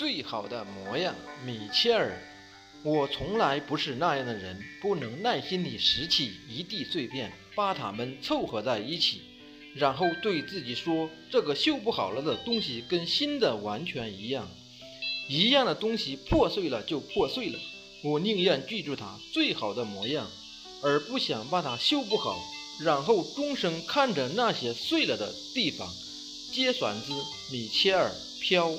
最好的模样米切尔。我从来不是那样的人不能耐心地拾起一地碎片把它们凑合在一起然后对自己说这个修不好了的东西跟新的完全一样。一样的东西破碎了就破碎了我宁愿记住它最好的模样而不想把它修不好然后终生看着那些碎了的地方。接绳子米切尔飘。